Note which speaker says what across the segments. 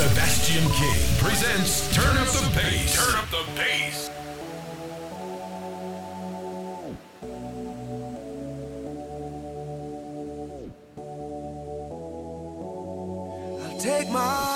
Speaker 1: Sebastian King presents Turn Up the Bass. Turn Up the Bass.
Speaker 2: I'll take my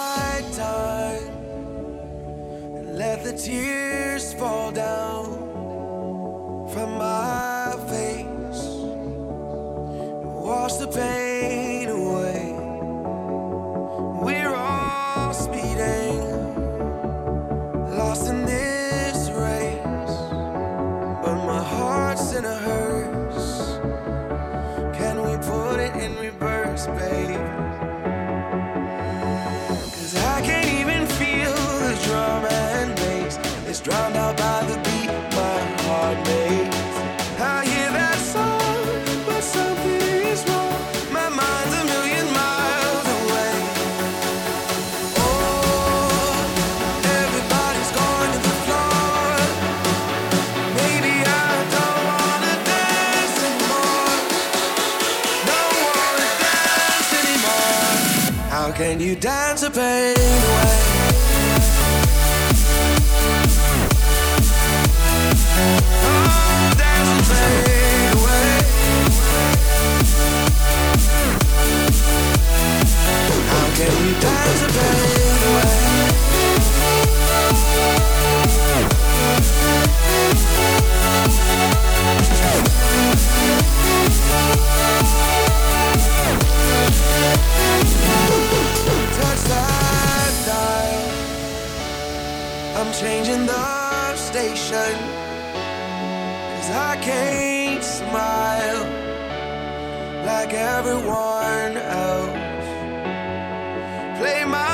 Speaker 2: anticipate changing the station. Cause I can't smile like everyone else. Play my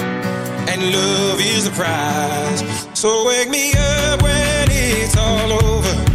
Speaker 3: and love is the prize. So wake me up when it's all over.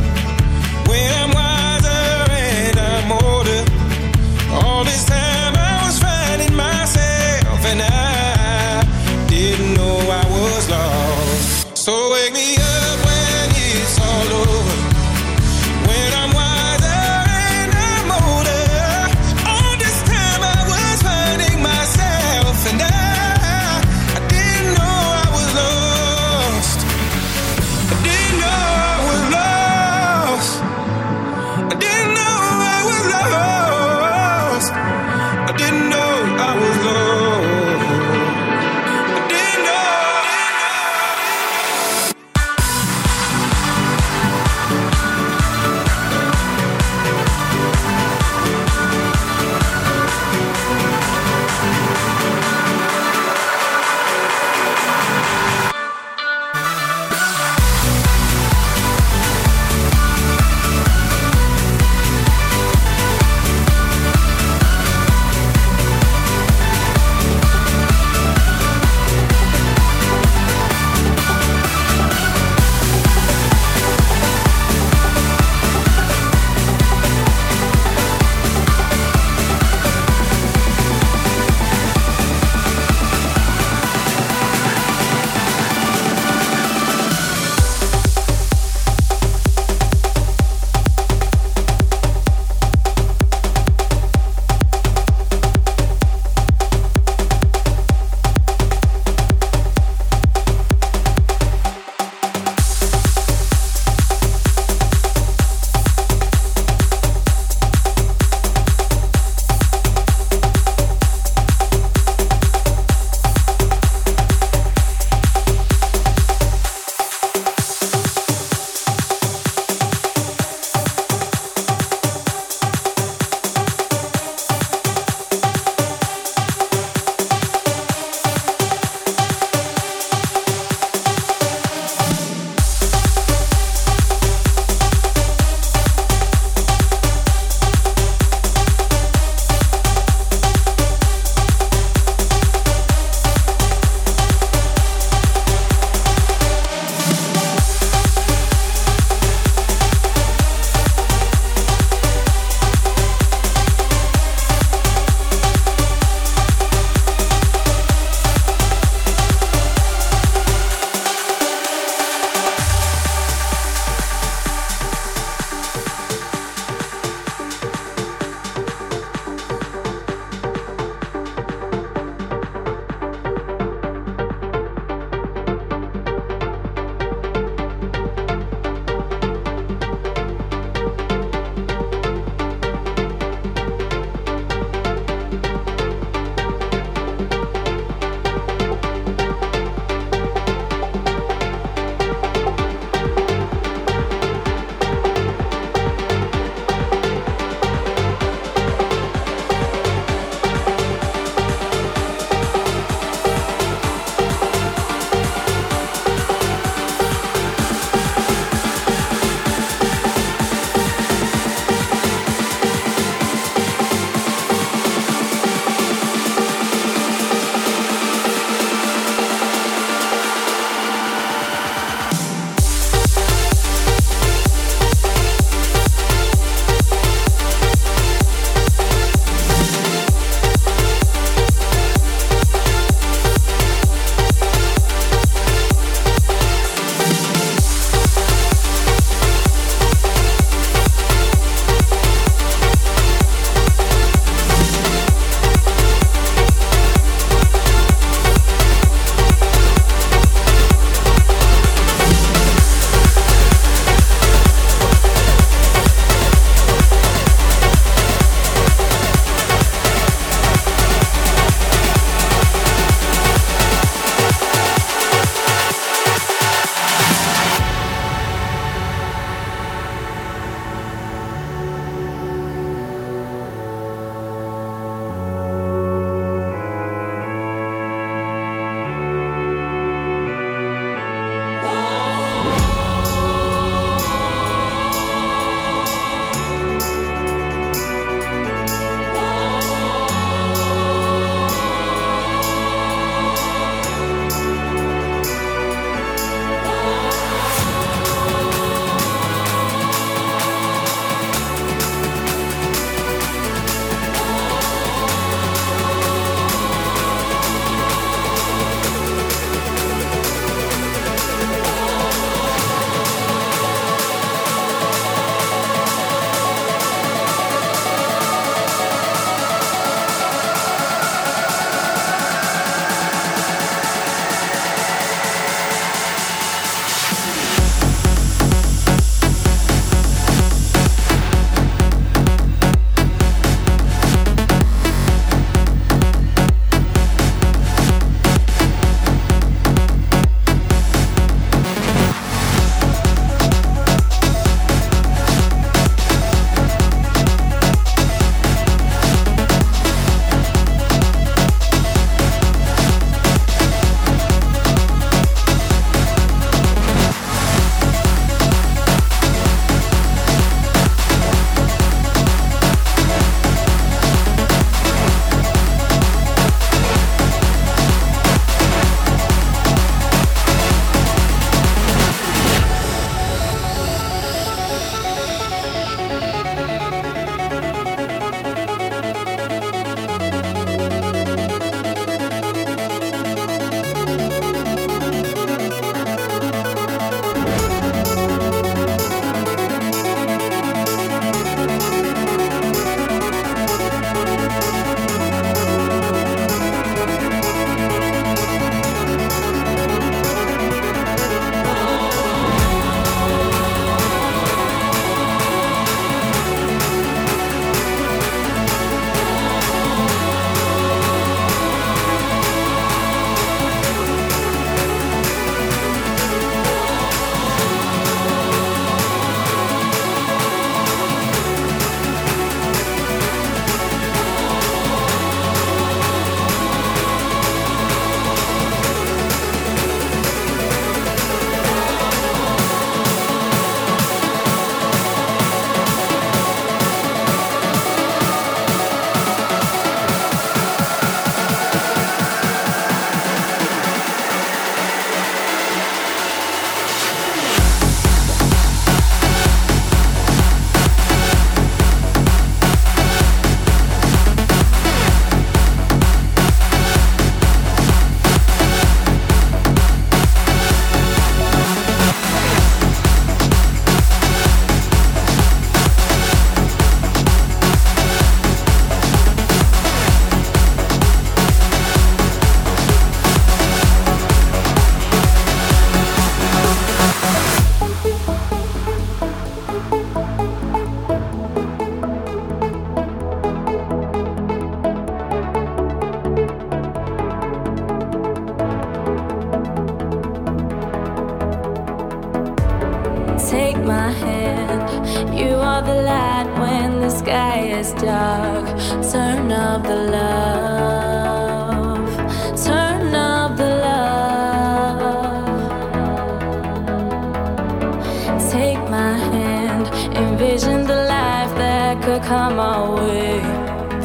Speaker 4: take my hand, envision the life that could come our way.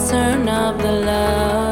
Speaker 4: Turn up the love.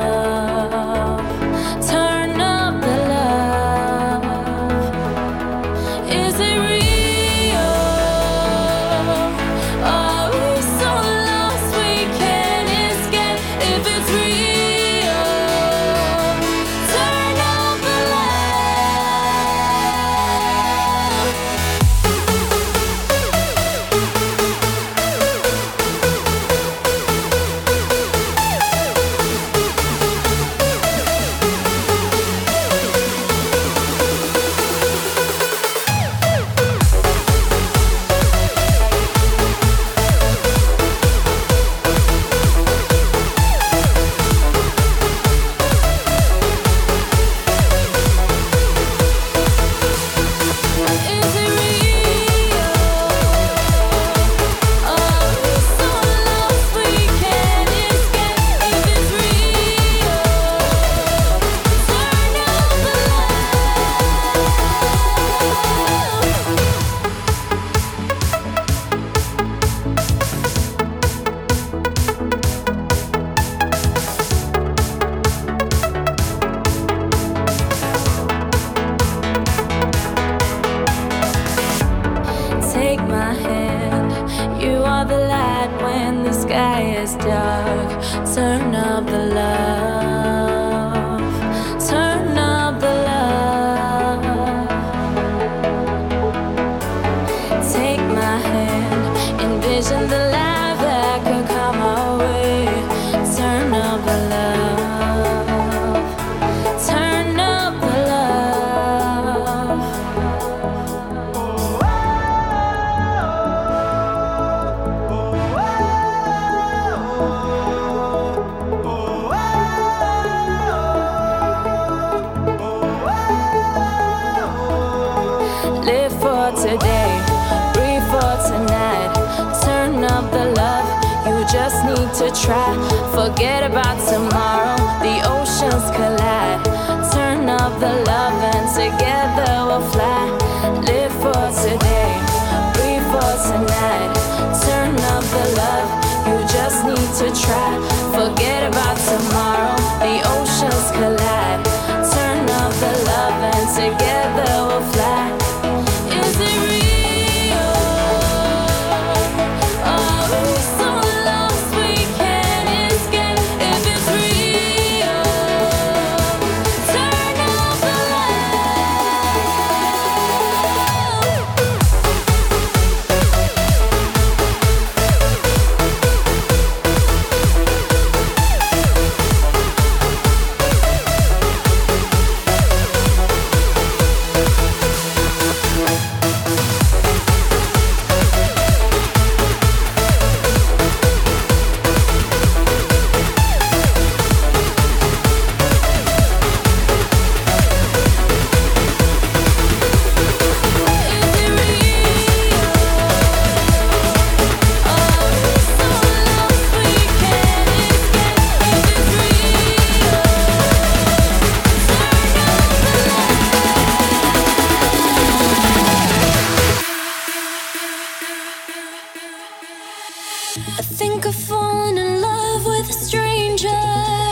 Speaker 4: to try. Forget about tomorrow. I think I've fallen in love with a stranger.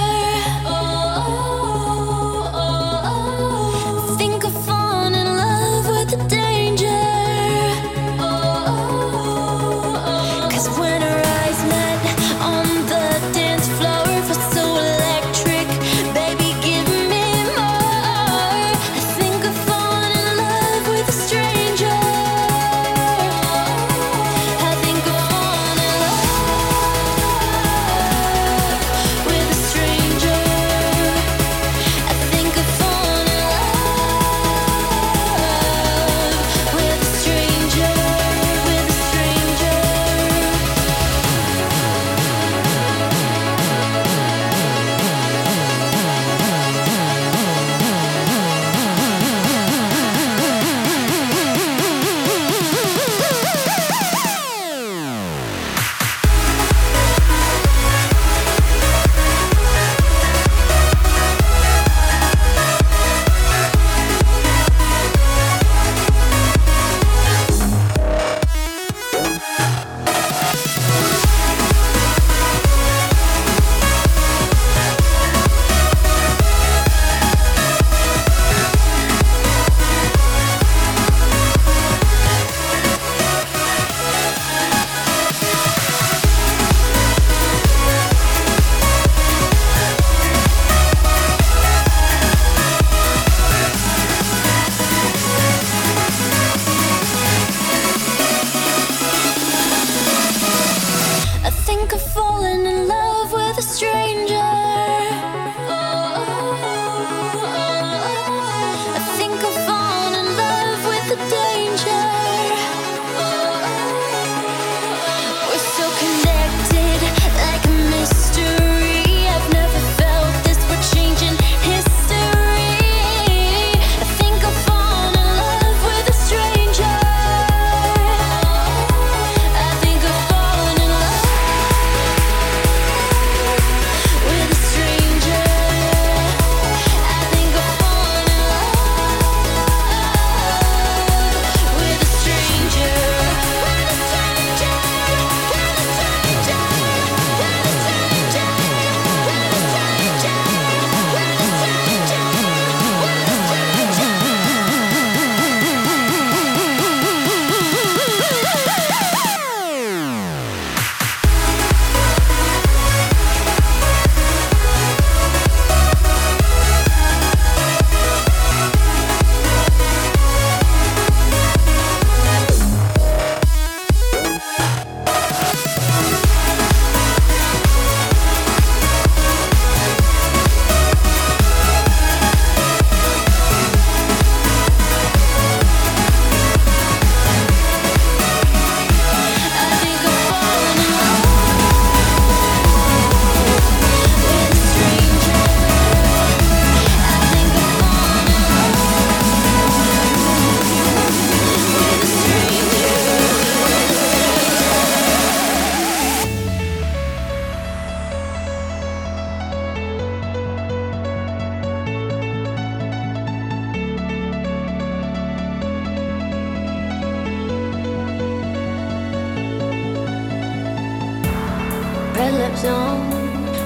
Speaker 4: red
Speaker 5: lips on,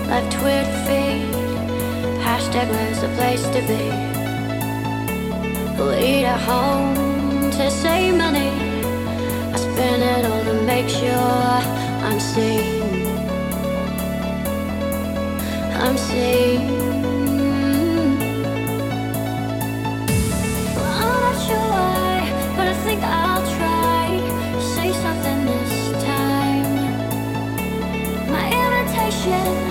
Speaker 5: left Twitter feed. Hashtag was the place to be. Lead at home to save money. I spend it all to make sure I'm seen. I'm seen.
Speaker 2: 天。